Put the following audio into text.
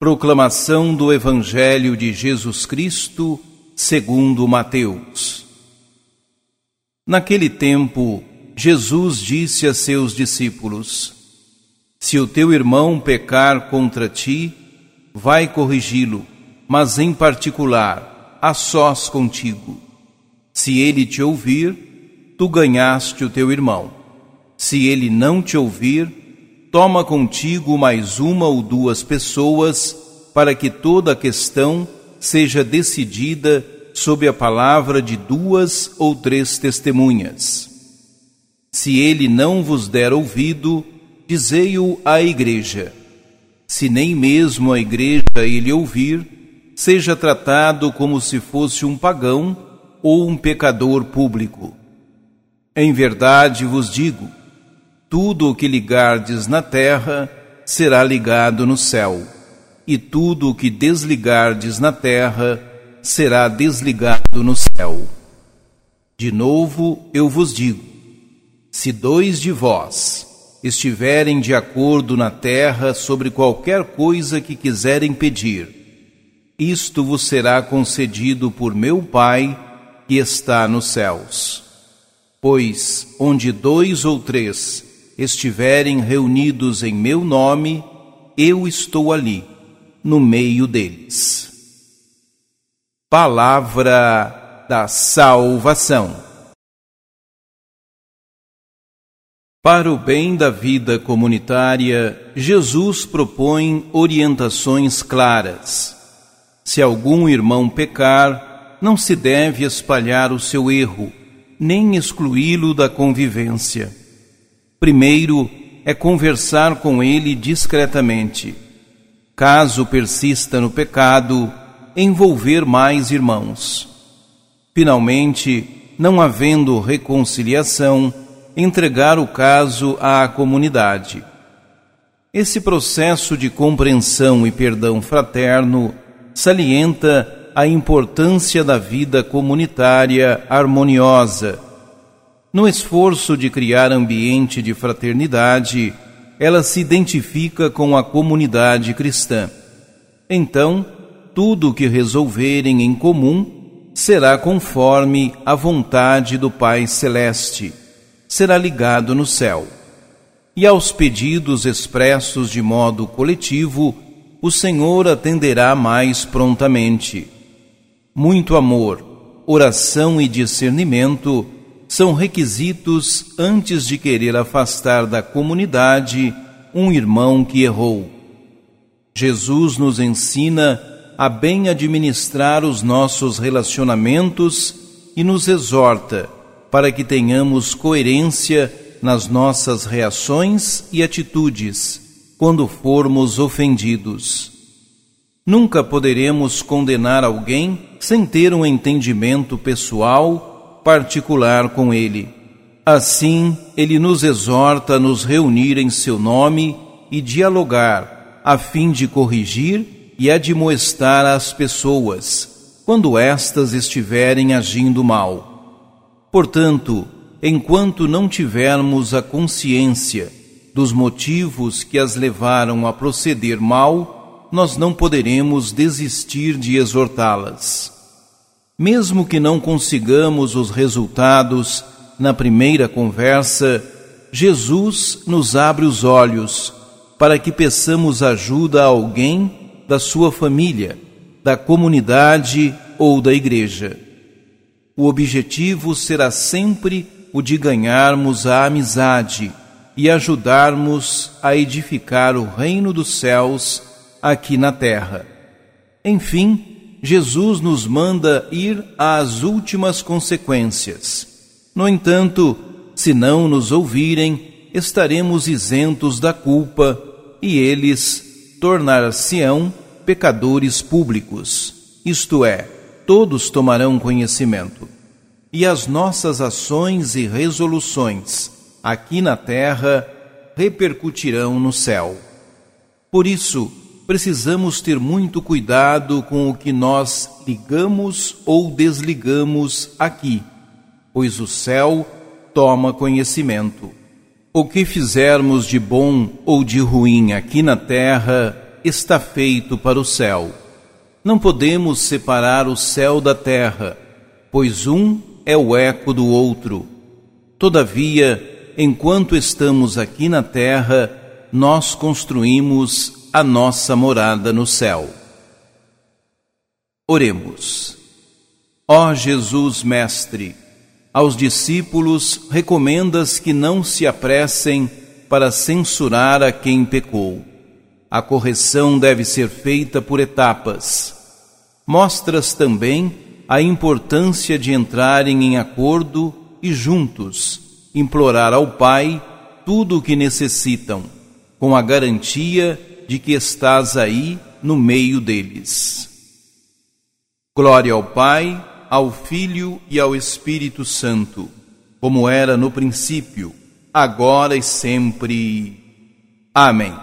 Proclamação do Evangelho de Jesus Cristo, segundo Mateus. Naquele tempo, Jesus disse a seus discípulos: Se o teu irmão pecar contra ti, vai corrigi-lo, mas em particular, a sós contigo. Se ele te ouvir, tu ganhaste o teu irmão. Se ele não te ouvir, toma contigo mais uma ou duas pessoas, para que toda a questão seja decidida sob a palavra de duas ou três testemunhas. Se ele não vos der ouvido, dizei-o à igreja. Se nem mesmo a igreja ele ouvir, seja tratado como se fosse um pagão ou um pecador público. Em verdade vos digo, tudo o que ligardes na terra será ligado no céu, e tudo o que desligardes na terra será desligado no céu. De novo eu vos digo: se dois de vós estiverem de acordo na terra sobre qualquer coisa que quiserem pedir, isto vos será concedido por meu Pai que está nos céus. Pois onde dois ou três estiverem reunidos em meu nome, eu estou ali, no meio deles. Palavra da Salvação. Para o bem da vida comunitária, Jesus propõe orientações claras. Se algum irmão pecar, não se deve espalhar o seu erro, nem excluí-lo da convivência Primeiro é conversar com ele discretamente. Caso persista no pecado, envolver mais irmãos. Finalmente, não havendo reconciliação, entregar o caso à comunidade. Esse processo de compreensão e perdão fraterno salienta a importância da vida comunitária harmoniosa no esforço de criar ambiente de fraternidade, ela se identifica com a comunidade cristã. Então, tudo o que resolverem em comum será conforme a vontade do Pai Celeste, será ligado no céu. E aos pedidos expressos de modo coletivo, o Senhor atenderá mais prontamente. Muito amor, oração e discernimento são requisitos antes de querer afastar da comunidade um irmão que errou. Jesus nos ensina a bem administrar os nossos relacionamentos e nos exorta para que tenhamos coerência nas nossas reações e atitudes quando formos ofendidos. Nunca poderemos condenar alguém sem ter um entendimento pessoal particular com Ele. Assim, Ele nos exorta a nos reunir em Seu nome e dialogar, a fim de corrigir e admoestar as pessoas, quando estas estiverem agindo mal. Portanto, enquanto não tivermos a consciência dos motivos que as levaram a proceder mal, nós não poderemos desistir de exortá-las. Mesmo que não consigamos os resultados na primeira conversa, Jesus nos abre os olhos para que peçamos ajuda a alguém da sua família, da comunidade ou da igreja. O objetivo será sempre o de ganharmos a amizade e ajudarmos a edificar o reino dos céus aqui na terra. Enfim, Jesus nos manda ir às últimas consequências. No entanto, se não nos ouvirem, estaremos isentos da culpa e eles tornar-se-ão pecadores públicos, isto é, todos tomarão conhecimento. E as nossas ações e resoluções aqui na terra repercutirão no céu. Por isso, precisamos ter muito cuidado com o que nós ligamos ou desligamos aqui, pois o céu toma conhecimento. O que fizermos de bom ou de ruim aqui na terra está feito para o céu. Não podemos separar o céu da terra, pois um é o eco do outro. Todavia, enquanto estamos aqui na terra, nós construímos a nossa morada no céu. Oremos. Ó Jesus Mestre, aos discípulos recomendas que não se apressem para censurar a quem pecou. A correção deve ser feita por etapas. Mostras também a importância de entrarem em acordo e juntos implorar ao Pai tudo o que necessitam, com a garantia de que estás aí no meio deles. Glória ao Pai, ao Filho e ao Espírito Santo, como era no princípio, agora e sempre. Amém.